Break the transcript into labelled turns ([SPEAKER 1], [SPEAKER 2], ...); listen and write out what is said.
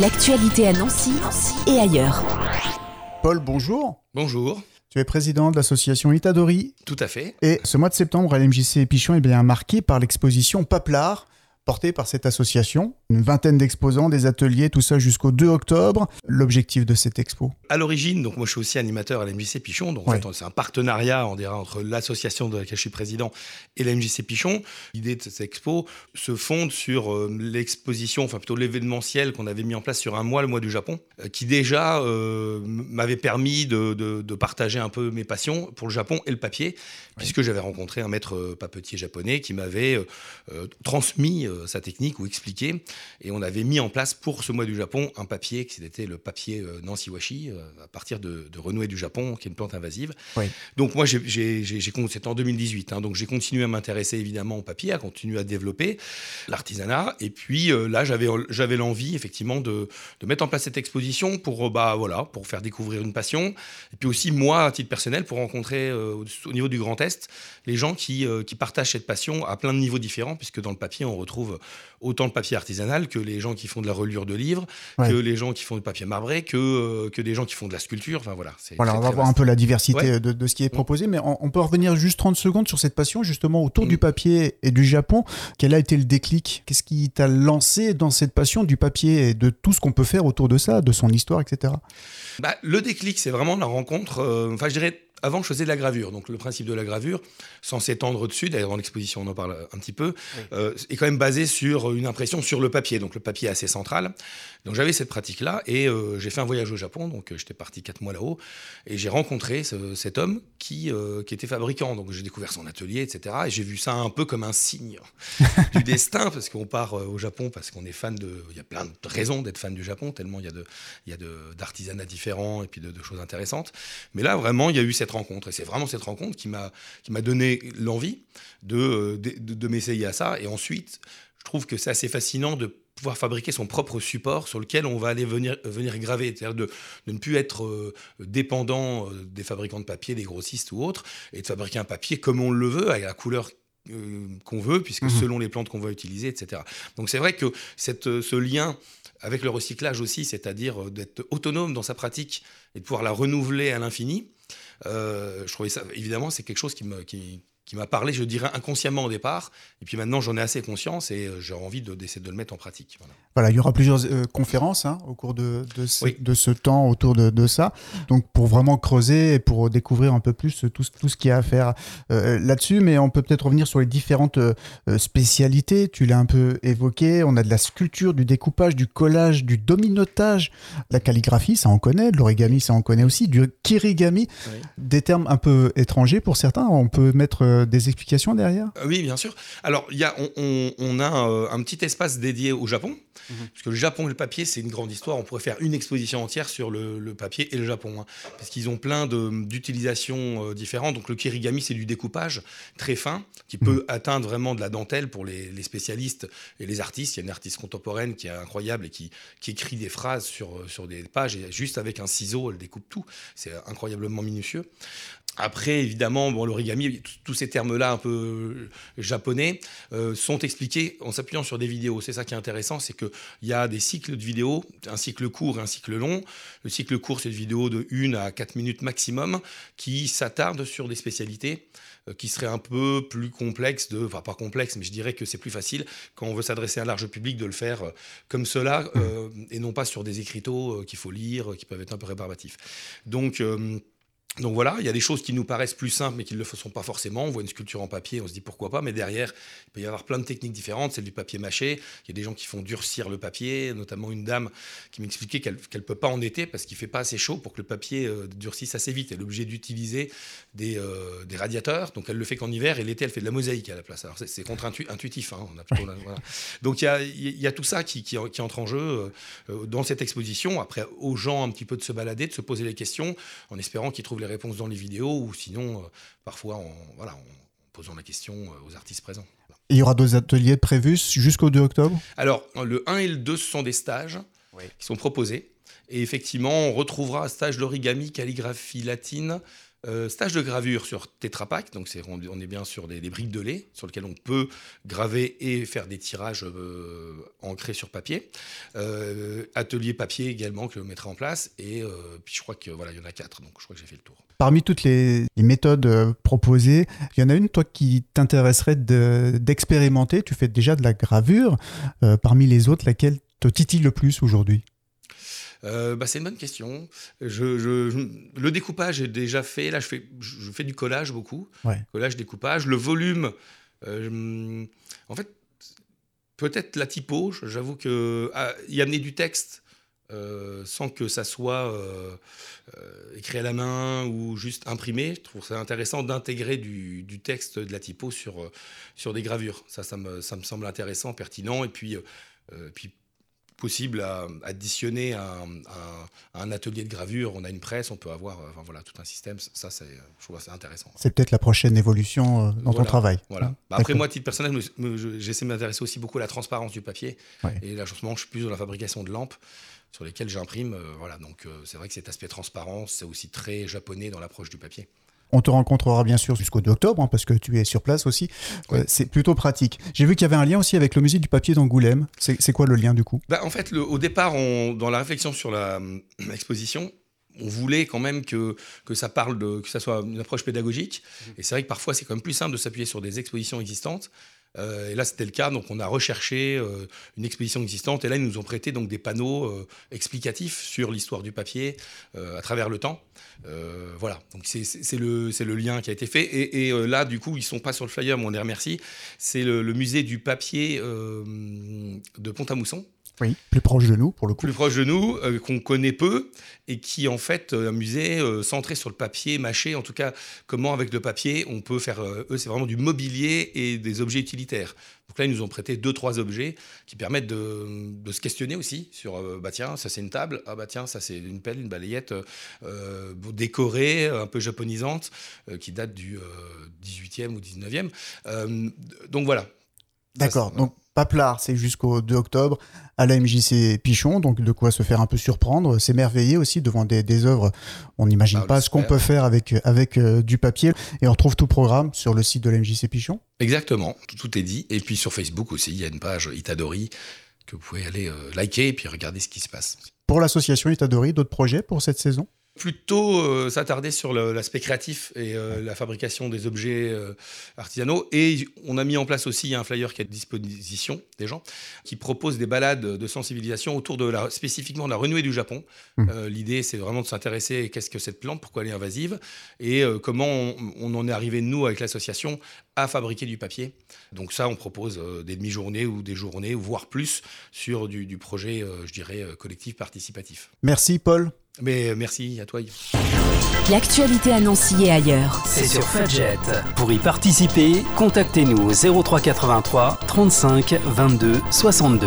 [SPEAKER 1] L'actualité à Nancy, et ailleurs.
[SPEAKER 2] Paul, bonjour.
[SPEAKER 3] Bonjour.
[SPEAKER 2] Tu es président de l'association Itadori.
[SPEAKER 3] Tout à fait.
[SPEAKER 2] Et ce mois de septembre, à l'MJC Pichon est bien marqué par l'exposition Paplard, porté par cette association. Une vingtaine d'exposants, des ateliers, tout ça jusqu'au 2 octobre. L'objectif de cette expo
[SPEAKER 3] À l'origine, donc moi je suis aussi animateur à l'MJC Pichon, donc en
[SPEAKER 2] Ouais.
[SPEAKER 3] fait, c'est un partenariat on dirait, entre l'association de laquelle je suis président et la MJC Pichon. L'idée de cette expo se fonde sur euh, l'exposition, enfin plutôt l'événementiel qu'on avait mis en place sur un mois, le mois du Japon, euh, qui déjà euh, m'avait permis de, de- de partager un peu mes passions pour le Japon et le papier, puisque j'avais rencontré un maître papetier japonais qui m'avait transmis sa technique ou expliqué. Et on avait mis en place pour ce mois du Japon un papier qui était le papier euh, Nancy Washi, euh, à partir de, de renouée du Japon, qui est une plante invasive.
[SPEAKER 2] Oui.
[SPEAKER 3] Donc moi, c'était en 2018, hein, donc j'ai continué à m'intéresser évidemment au papier, à continuer à développer l'artisanat. Et puis euh, là, j'avais, l'envie effectivement de, de mettre en place cette exposition pour, euh, bah, voilà, pour faire découvrir une passion. Et puis aussi moi, à titre personnel, pour rencontrer euh, au- au niveau du Grand Est les gens qui, euh, qui partagent cette passion à plein de niveaux différents, puisque dans le papier, on retrouve autant le papier artisanal que les gens qui font de la relure de livres,
[SPEAKER 2] Ouais.
[SPEAKER 3] que les gens qui font du papier marbré, que, euh, que des gens qui font de la sculpture. Enfin voilà. C'est
[SPEAKER 2] Voilà,
[SPEAKER 3] très,
[SPEAKER 2] on va voir un peu la diversité
[SPEAKER 3] Ouais.
[SPEAKER 2] de, de ce qui est proposé, mais on, on peut revenir juste 30 secondes sur cette passion, justement, autour
[SPEAKER 3] Mm.
[SPEAKER 2] du papier et du Japon. Quel a été le déclic? Qu'est-ce qui t'a lancé dans cette passion du papier et de tout ce qu'on peut faire autour de ça, de son histoire, etc.
[SPEAKER 3] Bah, le déclic, c'est vraiment la rencontre. euh, Enfin, je dirais. Avant, je faisais de la gravure. Donc, le principe de la gravure, sans s'étendre dessus, d'ailleurs, dans l'exposition, on en parle un petit peu, euh, est quand même basé sur une impression sur le papier. Donc, le papier est assez central. Donc, j'avais cette pratique-là et euh, j'ai fait un voyage au Japon. Donc, euh, j'étais parti quatre mois là-haut et j'ai rencontré ce- cet homme qui, euh, qui était fabricant. Donc, j'ai découvert son atelier, etc. Et j'ai vu ça un peu comme un signe du destin parce qu'on part au Japon parce qu'on est fan de. Il y a plein de raisons d'être fan du Japon, tellement il y a d'artisanats différents et puis de, de choses intéressantes. Mais là, vraiment, il y a eu cette rencontre. Et c'est vraiment cette rencontre qui m'a donné l'envie de, euh, de, de- m'essayer à ça. Et ensuite, je trouve que c'est assez fascinant de pouvoir fabriquer son propre support sur lequel on va aller venir, venir graver, c'est-à-dire de, de ne plus être euh, dépendant euh, des fabricants de papier, des grossistes ou autres, et de fabriquer un papier comme on le veut, avec la couleur euh, qu'on veut, puisque
[SPEAKER 2] Mhm.
[SPEAKER 3] selon les plantes qu'on va utiliser, etc. Donc c'est vrai que cette, euh, ce lien avec le recyclage aussi, c'est-à-dire euh, d'être autonome dans sa pratique et de pouvoir la renouveler à l'infini, euh, je trouvais ça, évidemment, c'est quelque chose qui me, qui, qui m'a parlé, je dirais, inconsciemment au départ. Et puis maintenant, j'en ai assez conscience et euh, j'ai envie de- d'essayer de le mettre en pratique. Voilà.
[SPEAKER 2] Voilà, il y aura plusieurs euh, conférences hein, au cours de, de, ce,
[SPEAKER 3] Oui.
[SPEAKER 2] de ce temps autour de, de ça. Donc, pour vraiment creuser et pour découvrir un peu plus tout, ce- tout ce qu'il y a à faire euh, là-dessus. Mais on peut peut-être revenir sur les différentes euh, euh, spécialités. Tu l'as un peu évoqué. On a de la sculpture, du découpage, du collage, du dominotage, la calligraphie, ça on connaît. De l'origami, ça on connaît aussi. Du kirigami,
[SPEAKER 3] Oui.
[SPEAKER 2] des termes un peu étrangers pour certains. On peut mettre euh, des explications derrière?
[SPEAKER 3] Euh, Oui, bien sûr. Alors, y a, on, on- on a euh, un petit espace dédié au Japon, parce que le Japon et le papier, c'est une grande histoire. On pourrait faire une exposition entière sur le, le papier et le Japon, hein, parce qu'ils ont plein d'utilisations euh, différentes. Donc, le kirigami, c'est du découpage très fin, qui peut atteindre vraiment de la dentelle pour les, les spécialistes et les artistes. Il y a une artiste contemporaine qui est incroyable et qui, qui écrit des phrases sur, sur des pages, et juste avec un ciseau, elle découpe tout. C'est incroyablement minutieux. Après, évidemment, bon, l'origami, tous ces termes-là un peu euh, japonais euh, sont expliqués en s'appuyant sur des vidéos. C'est ça qui est intéressant, c'est qu'il y a des cycles de vidéos, un cycle court et un cycle long. Le cycle court, c'est une vidéo de 1 à 4 minutes maximum qui s'attarde sur des spécialités euh, qui seraient un peu plus complexes, de, enfin pas complexes, mais je dirais que c'est plus facile quand on veut s'adresser à un large public de le faire euh, comme cela euh, et non pas sur des écriteaux qu'il faut lire, qui peuvent être un peu rébarbatifs. Donc, donc voilà, il y a des choses qui nous paraissent plus simples mais qui ne le sont pas forcément. On voit une sculpture en papier, on se dit pourquoi pas, mais derrière, il peut y avoir plein de techniques différentes. C'est du papier mâché. Il y a des gens qui font durcir le papier, notamment une dame qui m'expliquait qu'elle ne peut pas en été parce qu'il fait pas assez chaud pour que le papier euh, durcisse assez vite. Elle est obligée d'utiliser des, euh, des radiateurs, donc elle le fait qu'en hiver et l'été elle fait de la mosaïque à la place. Alors c'est- contre-intuitif. hein, voilà. Donc il y a, y a tout ça qui, qui, entre en jeu euh, dans cette exposition. Après, aux gens un petit peu de se balader, de se poser les questions, en espérant qu'ils trouvent les réponses dans les vidéos ou sinon, euh, parfois, en, voilà, en posant la question euh, aux artistes présents.
[SPEAKER 2] Il y aura deux ateliers prévus jusqu'au 2 octobre?
[SPEAKER 3] Alors, le 1 et le 2, ce sont des stages qui sont proposés. Et effectivement, on retrouvera un stage d'origami, calligraphie latine, Euh, stage de gravure sur Tetra Pak, donc c'est, on, est bien sur des, briques de lait sur lesquelles on peut graver et faire des tirages euh, ancrés sur papier. Euh, atelier papier également que je mettrai en place et puis je crois que voilà il y en a quatre, donc je crois que j'ai fait le tour.
[SPEAKER 2] Parmi toutes les, méthodes proposées, il y en a une toi qui t'intéresserait d'expérimenter. tu fais déjà de la gravure. parmi les autres, laquelle te titille le plus aujourd'hui?
[SPEAKER 3] Euh, bah, c'est une bonne question. Je, le découpage est déjà fait. Là, je fais, je fais du collage beaucoup. Collage, découpage. Le volume, euh, en fait, peut-être la typo. J'avoue que ah, y amener du texte euh, sans que ça soit écrit à la main ou juste imprimé. Je trouve ça intéressant d'intégrer du, du, texte, de la typo sur, sur des gravures. Ça, ça me, ça me semble intéressant, pertinent. Et puis, puis possible à additionner à, un atelier de gravure. On a une presse, on peut avoir enfin, voilà, tout un système. Ça, c'est, je trouve ça intéressant.
[SPEAKER 2] C'est peut-être la prochaine évolution euh, dans ton travail.
[SPEAKER 3] Voilà. Hein bah, après, moi, à titre personnel, j'essaie de m'intéresser aussi beaucoup à la transparence du papier. Et là, je suis plus dans la fabrication de lampes sur lesquelles j'imprime. Euh, voilà, donc euh, c'est vrai que cet aspect transparence, c'est aussi très japonais dans l'approche du papier.
[SPEAKER 2] On te rencontrera bien sûr jusqu'au 2 octobre, hein, parce que tu es sur place aussi. Euh, c'est plutôt pratique. J'ai vu qu'il y avait un lien aussi avec le musée du papier d'Angoulême. C'est quoi le lien du coup?
[SPEAKER 3] Bah, En fait, au départ, dans la réflexion sur l'exposition, on voulait quand même que, que ça parle de, que ça soit une approche pédagogique. Mmh. Et c'est vrai que parfois, c'est quand même plus simple de s'appuyer sur des expositions existantes. Euh, et là, c'était le cas. Donc, on a recherché euh, une exposition existante. Et là, ils nous ont prêté des panneaux euh, explicatifs sur l'histoire du papier à travers le temps. voilà. Donc, c'est le, lien qui a été fait. Et, là, du coup, ils sont pas sur le flyer, mais on les remercie. C'est le, le, musée du papier de Pont-à-Mousson
[SPEAKER 2] oui, plus proche de nous pour le coup.
[SPEAKER 3] Plus proche de nous, euh, qu'on connaît peu et qui en fait euh, un musée euh, centré sur le papier mâché. En tout cas, comment avec le papier on peut faire. eux, c'est vraiment du mobilier et des objets utilitaires. Donc là, ils nous ont prêté deux trois objets qui permettent de, de se questionner aussi sur bah tiens, ça c'est une table, ah bah tiens, ça c'est une pelle, une balayette décorée, un peu japonisante, qui date du 18e ou 19e. donc voilà.
[SPEAKER 2] D'accord. Donc Paplard, c'est jusqu'au 2 octobre à la MJC Pichon, donc de quoi se faire un peu surprendre, s'émerveiller aussi devant des, des œuvres. On n'imagine ah, pas ce qu'on peut faire avec, avec euh, du papier. Et on retrouve tout programme sur le site de la MJC Pichon.
[SPEAKER 3] Exactement, tout, est dit. Et puis sur Facebook aussi, il y a une page Itadori que vous pouvez aller euh, liker et puis regarder ce qui se passe.
[SPEAKER 2] Pour l'association Itadori, d'autres projets pour cette saison?
[SPEAKER 3] Plutôt euh, s'attarder sur l'aspect créatif et euh, la fabrication des objets euh, artisanaux. Et on a mis en place aussi un flyer qui est à disposition des gens, qui propose des balades de sensibilisation autour de la, spécifiquement de la renouée du Japon. Mmh. L'idée, c'est vraiment de s'intéresser à qu'est-ce que cette plante, pourquoi elle est invasive, et comment on, en est arrivé, nous, avec l'association, à fabriquer du papier. Donc ça, on propose des demi-journées ou des journées, voire plus, sur du, du projet, je dirais, collectif participatif.
[SPEAKER 2] Merci, Paul.
[SPEAKER 3] Mais merci à toi.
[SPEAKER 1] L'actualité à Nancy et ailleurs.
[SPEAKER 4] C'est sur Fudget. Pour y participer, contactez-nous au 0383 35 22 62.